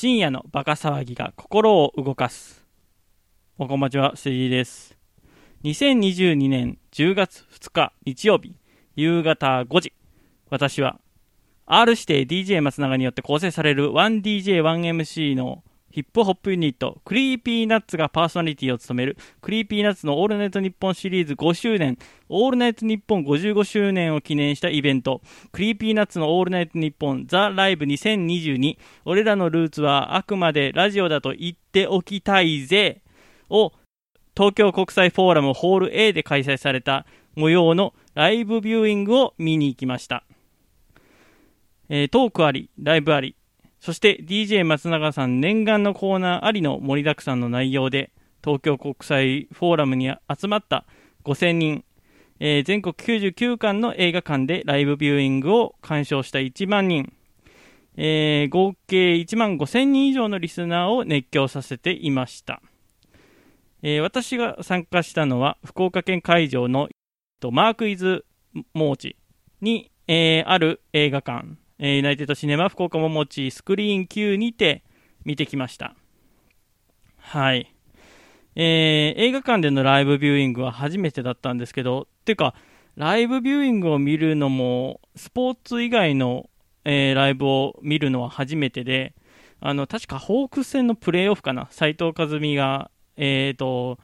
深夜のバカ騒ぎが心を動かす。おこんばちは、セジーです。2022年10月2日日曜日、夕方5時。私は、R 指定 DJ 松永によって構成される 1DJ1MC のヒップホップユニット、 Creepy Nuts がパーソナリティを務める、 Creepy Nuts のオールナイトニッポンシリーズ5周年、オールナイトニッポン55周年を記念したイベント、Creepy Nuts のオールナイトニッポンザ・ライブ2022、俺らのルーツはあくまでラジオだと言っておきたいぜ、を、東京国際フォーラムホール A で開催された模様のライブビューイングを見に行きました。えー、トークあり、ライブあり、そして DJ 松永さん念願のコーナーありの盛りだくさんの内容で、東京国際フォーラムに集まった5000人、えー、全国99巻の映画館でライブビューイングを鑑賞した1万人、えー、合計1万5000人以上のリスナーを熱狂させていました。えー、私が参加したのは、福岡県会場のマークイズモーチに、えー、ある映画館。えー、ユナイテッドシネマ福岡ももちスクリーン Q にて見てきました。はい。えー、映画館でのライブビューイングは初めてだったんですけど、っていうか、ライブビューイングを見るのも、スポーツ以外の、えー、ライブを見るのは初めてで、あの、確かホークス戦のプレーオフかな、斎藤和美が、え、ー、と、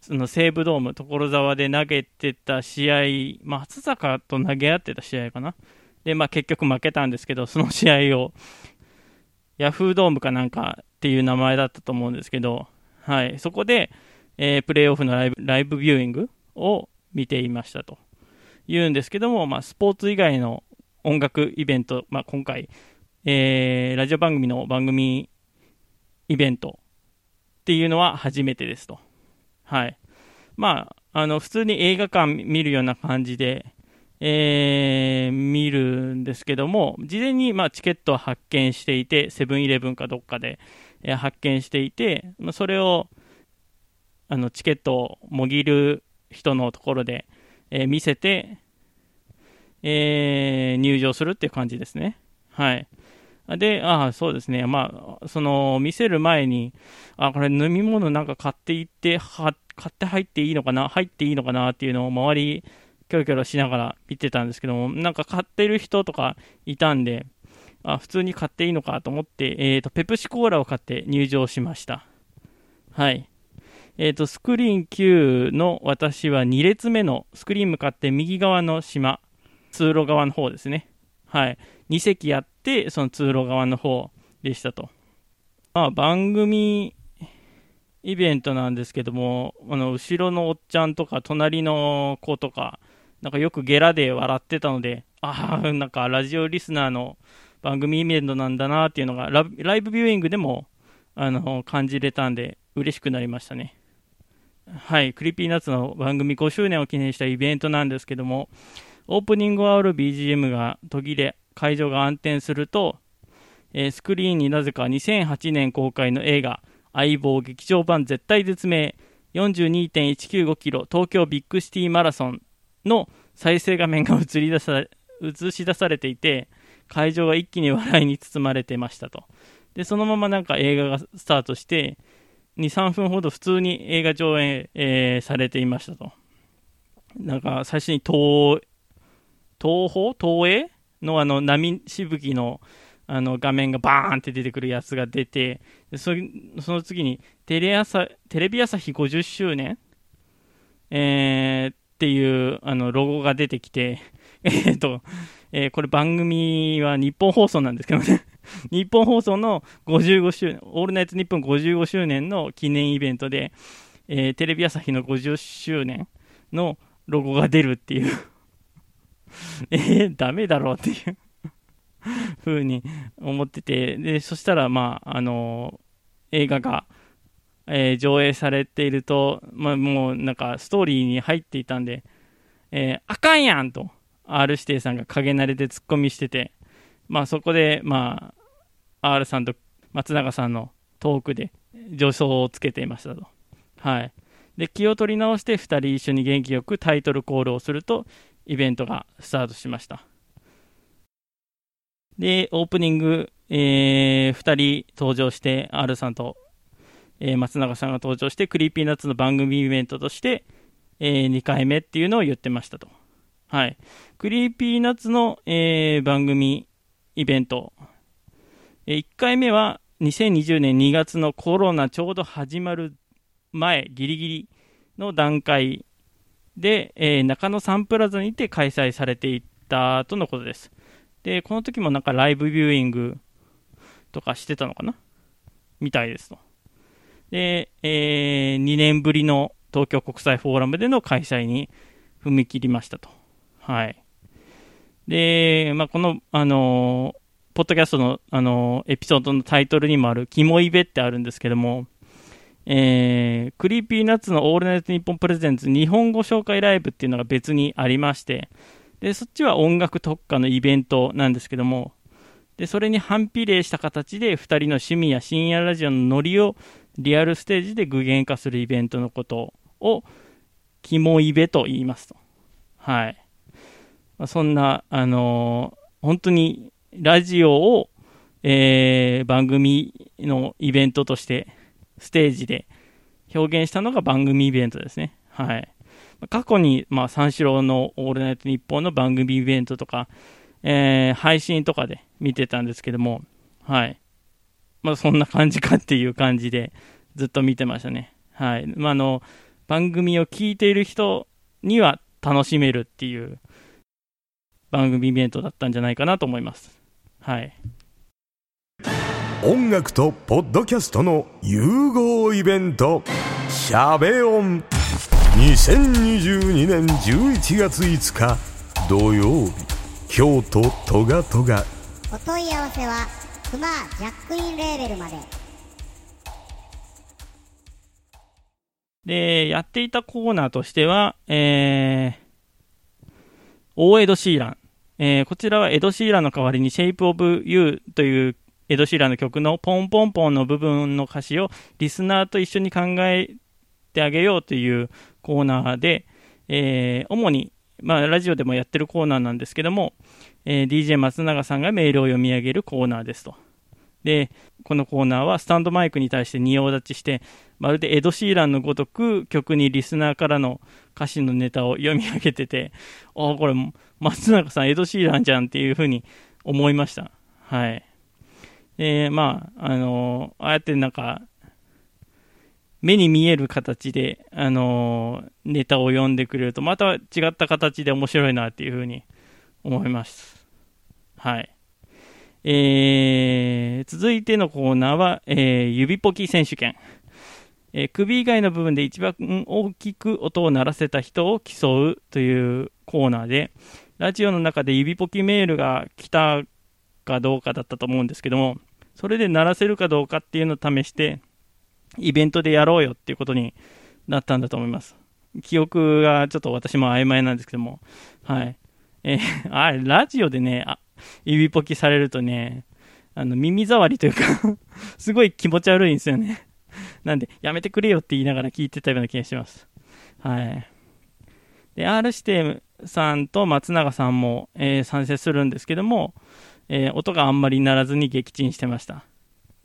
その西武ドーム、所沢で投げてた試合、松坂と投げ合ってた試合かな。で、まあ、結局負けたんですけど、その試合を、ヤフードームかなんかっていう名前だったと思うんですけど、はい、そこで、えー、プレーオフのライブライブビューイングを見ていましたというんですけども、まあ、スポーツ以外の音楽イベント、まあ、今回、えー、ラジオ番組の番組イベントっていうのは初めてですと。はい。まあ、あの、普通に映画館見るような感じで、えー、見るんですけども、事前にまあチケットを発見していて、セブンイレブンかどっかで、えー、発見していて、まあ、それをあのチケットをもぎる人のところで、えー、見せて、えー、入場するっていう感じですね。はい。で、ああ、そうですね。まあ、その、見せる前に、あ、これ飲み物なんか買っていって、は、買って入っていいのかな入っていいのかなっていうのを周りキョロキョロしながら見てたんですけども、なんか買ってる人とかいたんで、あ、普通に買っていいのかと思って、えっ、ー、と、ペプシコーラを買って入場しました。はい。えっ、ー、と、スクリーン9の私は2列目のスクリーン向かって右側の島、通路側の方ですね。はい。2席やって、その通路側の方でしたと。まあ、番組イベントなんですけども、あの、後ろのおっちゃんとか、隣の子とか、なんかよくゲラで笑ってたので、ああ、なんかラジオリスナーの番組イベントなんだなっていうのがラ、ライブビューイングでも、あの、感じれたんで、嬉しくなりましたね。はい、 Creepy Nuts の番組5周年を記念したイベントなんですけども、オープニングを煽る BGM が途切れ、会場が暗転すると、えー、スクリーンになぜか2008年公開の映画、相棒劇場版絶体絶命42.195キロ東京ビッグシティマラソンの再生画面が映り出さ 映し出されていて、会場が一気に笑いに包まれてましたと。で、そのままなんか映画がスタートして、2、3分ほど普通に映画上映、えー、されていましたと。なんか最初に東、東宝？東映？のあの波しぶきのあの画面がバーンって出てくるやつが出て、その次にテレテレビ朝日50周年、えー、っていうあのロゴが出てきて、えっと、えー、これ番組は日本放送なんですけどね。日本放送の55周年、オールナイトニッポン55周年の記念イベントで、えー、テレビ朝日の50周年のロゴが出るっていう。えー、ダメだろうっていう。風に思ってて、で、そしたら、まあ、あのー、映画が、えー、上映されていると、まあ、もうなんかストーリーに入っていたんで、えー、あかんやんと R 指定さんが陰慣れでツッコミしてて、まあ、そこで、まあ、R さんと松永さんのトークで助走をつけていましたと。はい。で、気を取り直して2人一緒に元気よくタイトルコールをすると、イベントがスタートしました。で、オープニング、えー、2人登場して、R さんと、えー、松永さんが登場して、 Creepy Nuts の番組イベントとして、えー、2回目っていうのを言ってましたと。はい。 Creepy Nuts の、えー、番組イベント。えー、1回目は2020年2月のコロナちょうど始まる前、ギリギリの段階で、えー、中野サンプラザにて開催されていたとのことです。で、この時もなんかライブビューイングとかしてたのかな？みたいですと。で、えー、2年ぶりの東京国際フォーラムでの開催に踏み切りましたと。はい。で、まあ、この、あのー、ポッドキャストの、あのー、エピソードのタイトルにもある、キモイベってあるんですけども、えー、 Creepy Nuts のオールナイトニッポンプレゼンツ日本語紹介ライブっていうのが別にありまして、で、そっちは音楽特化のイベントなんですけども、で、それに反比例した形で2人の趣味や深夜ラジオのノリをリアルステージで具現化するイベントのことを、キモイベと言いますと。はい。まあ、そんな、あのー、本当にラジオを、えー、番組のイベントとしてステージで表現したのが番組イベントですね。はい。過去に、まあ、三四郎のオールナイトニッポンの番組イベントとか、えー、配信とかで見てたんですけども、はい。まあ、そんな感じかっていう感じで、ずっと見てましたね。はい。まあ、あの、番組を聞いている人には楽しめるっていう番組イベントだったんじゃないかなと思います。はい。音楽とポッドキャストの融合イベント「シャベオン」2022年11月5日土曜日京都トガトガお問い合わせはクマジャックインレーベルまで。でやっていたコーナーとしてはえー、大江戸シーラン。えー、こちらはエド・シーランの代わりに Shape of You というエド・シーランの曲のポンポンポンの部分の歌詞をリスナーと一緒に考えてあげようというコーナーで、えー、主に、まあ、ラジオでもやってるコーナーなんですけども、えー、DJ 松永さんがメールを読み上げるコーナーですと。で、このコーナーはスタンドマイクに対して仁王立ちして、まるでエド・シーランのごとく曲にリスナーからの歌詞のネタを読み上げてて、ああ、これ、松永さんエド・シーランじゃんっていうふうに思いました。はい。で、まあ、あのー、ああやってなんか、目に見える形で、あのー、ネタを読んでくれると、また違った形で面白いなっていうふうに思います。はい。えー、続いてのコーナーは、えー、指ポキ選手権。えー、首以外の部分で一番大きく音を鳴らせた人を競うというコーナーで、ラジオの中で指ポキメールが来たかどうかだったと思うんですけども、それで鳴らせるかどうかっていうのを試して、イベントでやろうよっていうことになったんだと思います。記憶がちょっと私も曖昧なんですけども、はい。えー、あれ、ラジオでね、あ指ポキされるとね、あの、耳障りというか すごい気持ち悪いんですよねなんで、やめてくれよって言いながら聞いてたような気がします。はい。で、R 指定さんと松永さんも、えー、参戦するんですけども、えー、音があんまりならずに撃沈してました。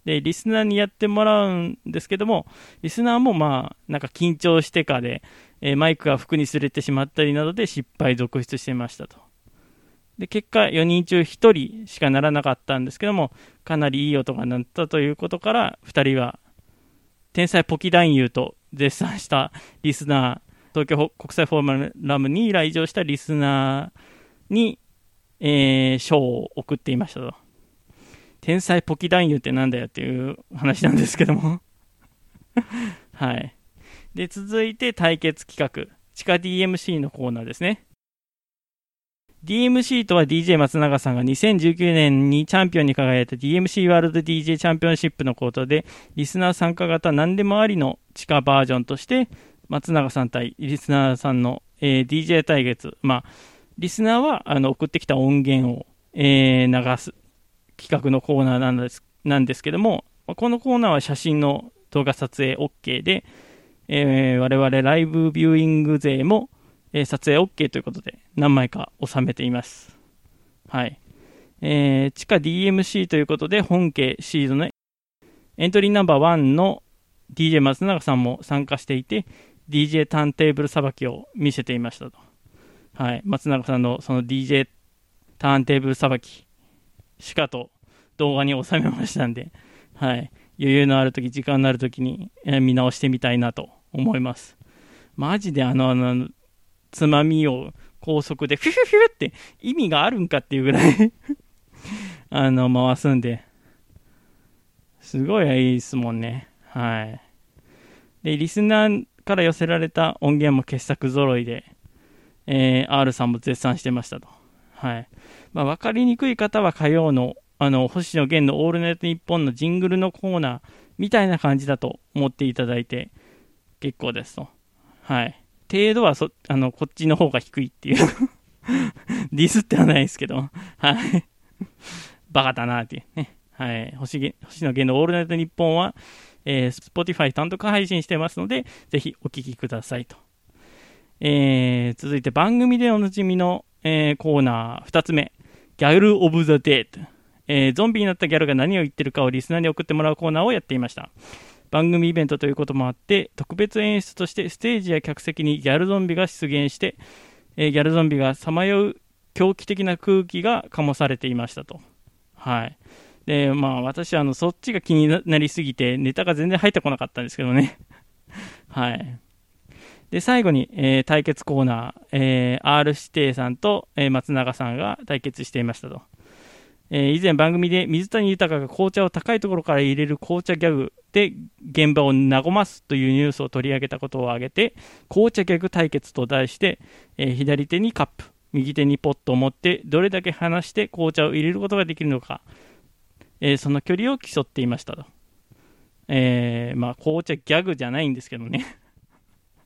で、リスナーにやってもらうんですけども、リスナーもまあ、なんか緊張してかで、えー、マイクが服に擦れてしまったりなどで失敗続出してましたと。で、結果4人中1人しかならなかったんですけども、かなりいい音が鳴ったということから、2人は、天才ポキ男優と絶賛したリスナー、東京国際フォーマラムに来場したリスナーに、えー、賞を送っていましたと。天才ポキ男優ってなんだよっていう話なんですけども はい。で、続いて対決企画。地下 DMC のコーナーですね。DMC とは DJ 松永さんが2019年にチャンピオンに輝いた DMC ワールド DJ チャンピオンシップのコートで、リスナー参加型何でもありの地下バージョンとして、松永さん対リスナーさんの、えー、DJ 対決、まあ、リスナーはあの送ってきた音源を、えー、流す企画のコーナーなんですなんですけども、このコーナーは写真の動画撮影 OK で、えー、我々ライブビューイング勢も、えー、撮影 OK ということで何枚か収めています。はい。えー、地下 DMC ということで、本家シードのエントリーナンバー1の DJ 松永さんも参加していて、DJ ターンテーブルさばきを見せていましたと。はい。松永さんのその DJ ターンテーブルさばき、しかと動画に収めましたんで、はい。余裕のある時、時間のある時に、見直してみたいなと思います。マジであの、あの、つまみを高速でフィフィフィって意味があるんかっていうぐらい あの、回すんで、すごいいいですもんね。はい。で、リスナーから寄せられた音源も傑作揃いで、えー、R さんも絶賛してましたと。はい。まあ、わかりにくい方は火曜の、あの、星野源のオールナイトニッポンのジングルのコーナーみたいな感じだと思っていただいて結構ですと。はい。程度はそ、あの、こっちの方が低いっていう ディスってはないですけど、はい。バカだなっていうね。はい。星星野源のオールナイトニッポンは、えー、Spotify 単独配信してますので、ぜひお聴きくださいと。えー、続いて番組でおなじみの、えー、コーナー2つ目。ギャル・オブ・ザ・デート。えー、ゾンビになったギャルが何を言ってるかをリスナーに送ってもらうコーナーをやっていました。番組イベントということもあって、特別演出としてステージや客席にギャルゾンビが出現して、えー、ギャルゾンビがさまよう狂気的な空気が醸されていましたと。はい。で、まあ私はあの、そっちが気になりすぎて、ネタが全然入ってこなかったんですけどね。はい。で、最後に、えー、対決コーナー、えー、R 指定さんと、えー、松永さんが対決していましたと。えー、以前番組で水谷豊が紅茶を高いところから入れる紅茶ギャグで現場を和ますというニュースを取り上げたことを挙げて、紅茶ギャグ対決と題して、えー、左手にカップ、右手にポットを持ってどれだけ離して紅茶を入れることができるのか、えー、その距離を競っていましたと。え、まあ紅茶ギャグじゃないんですけどね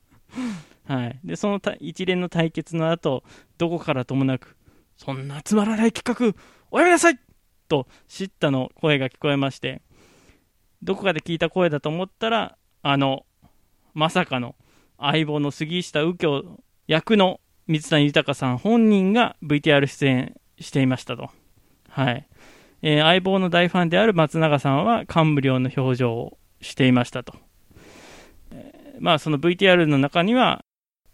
はい。で、その一連の対決の後、どこからともなく、そんなつまらない企画、おやめなさいと、シッタの声が聞こえまして、どこかで聞いた声だと思ったら、あの、まさかの相棒の杉下右京役の水谷豊さん本人が VTR 出演していましたと。はい。えー、相棒の大ファンである松永さんは感無量の表情をしていましたと。えー、まあ、その VTR の中には、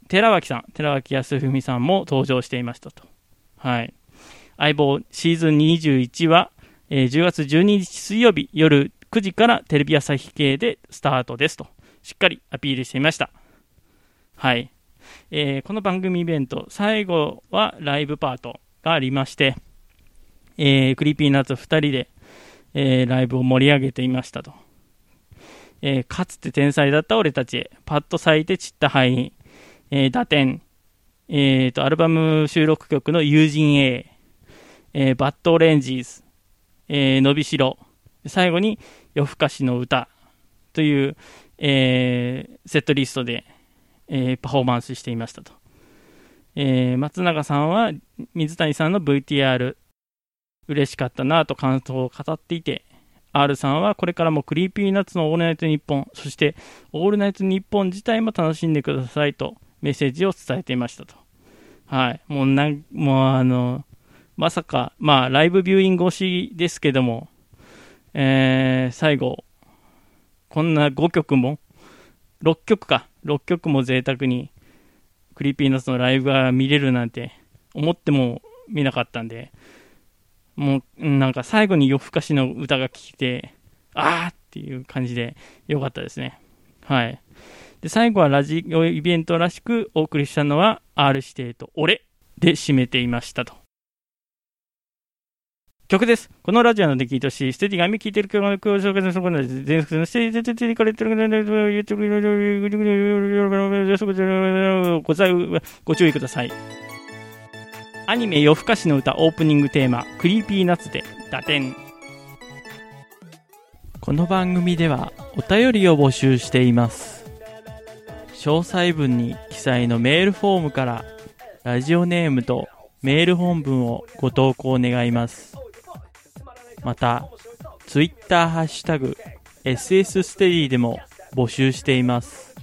寺脇さん、寺脇康文さんも登場していましたと。はい。相棒シーズン21は、えー、10月12日水曜日夜9時からテレビ朝日系でスタートですと、しっかりアピールしていました。はい。えー、この番組イベント、最後はライブパートがありまして、えー、 Creepy Nuts 2人で、えー、ライブを盛り上げていましたと。えー、かつて天才だった俺たちへ、パッと咲いて散って灰に、えー、堕天、えーと、アルバム収録曲の友人 A、えー、 Bad Orangez、えー、のびしろ、最後によふかしのうたという、えー、セットリストで、えー、パフォーマンスしていましたと。えー、松永さんは水谷さんの VTR 嬉しかったなと感想を語っていて、R さんはこれからも Creepy Nuts のオールナイトニッポン、そしてオールナイトニッポン自体も楽しんでくださいとメッセージを伝えていましたと。はい。もうなん、もうあの、まさか、まあ、ライブビューイング越しですけども、えー、最後、こんな5曲も、6曲か、6曲も贅沢に、 Creepy Nuts のライブが見れるなんて、思っても見なかったんで、もう、なんか最後に夜更かしの歌が聴いて、あーっていう感じで、よかったですね。はい。で、最後はラジオイベントらしくお送りしたのは、R 指定と俺で締めていましたと。曲です。このラジオの出来とし、ステディが網聞いてる曲の紹介することで、全国のステディで出てかれてるござい、ご注意ください。アニメ夜更かしの歌オープニングテーマ、クリーピーナッツで、打点。この番組では、お便りを募集しています。詳細文に記載のメールフォームから、ラジオネームとメール本文をご投稿願います。また、ツイッターハッシュタグ、SS ステディでも募集しています。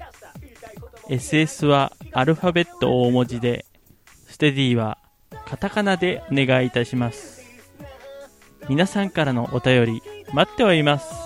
SS はアルファベット大文字で、ステディはカタカナでお願いいたします。皆さんからのお便り待っております